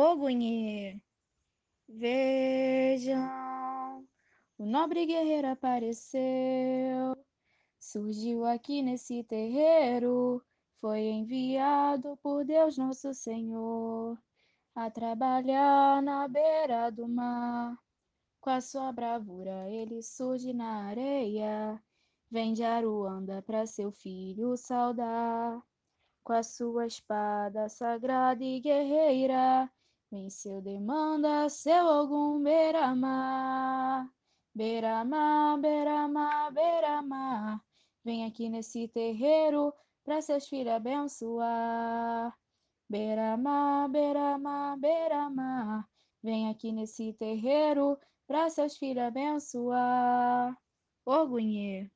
Ogunhê. Vejam, o nobre guerreiro apareceu, surgiu aqui nesse terreiro, foi enviado por Deus Nosso Senhor a trabalhar na beira do mar. Com a sua bravura ele surge na areia, vem de Aruanda para seu filho saudar. Com a sua espada sagrada e guerreira, venceu demanda seu algum beira-mar. Beira-mar, beira-mar, beira-mar, vem aqui nesse terreiro para seus filhos abençoar. Beira-mar, beira-mar, beira-mar, vem aqui nesse terreiro para seus filhos abençoar. Orgunhê.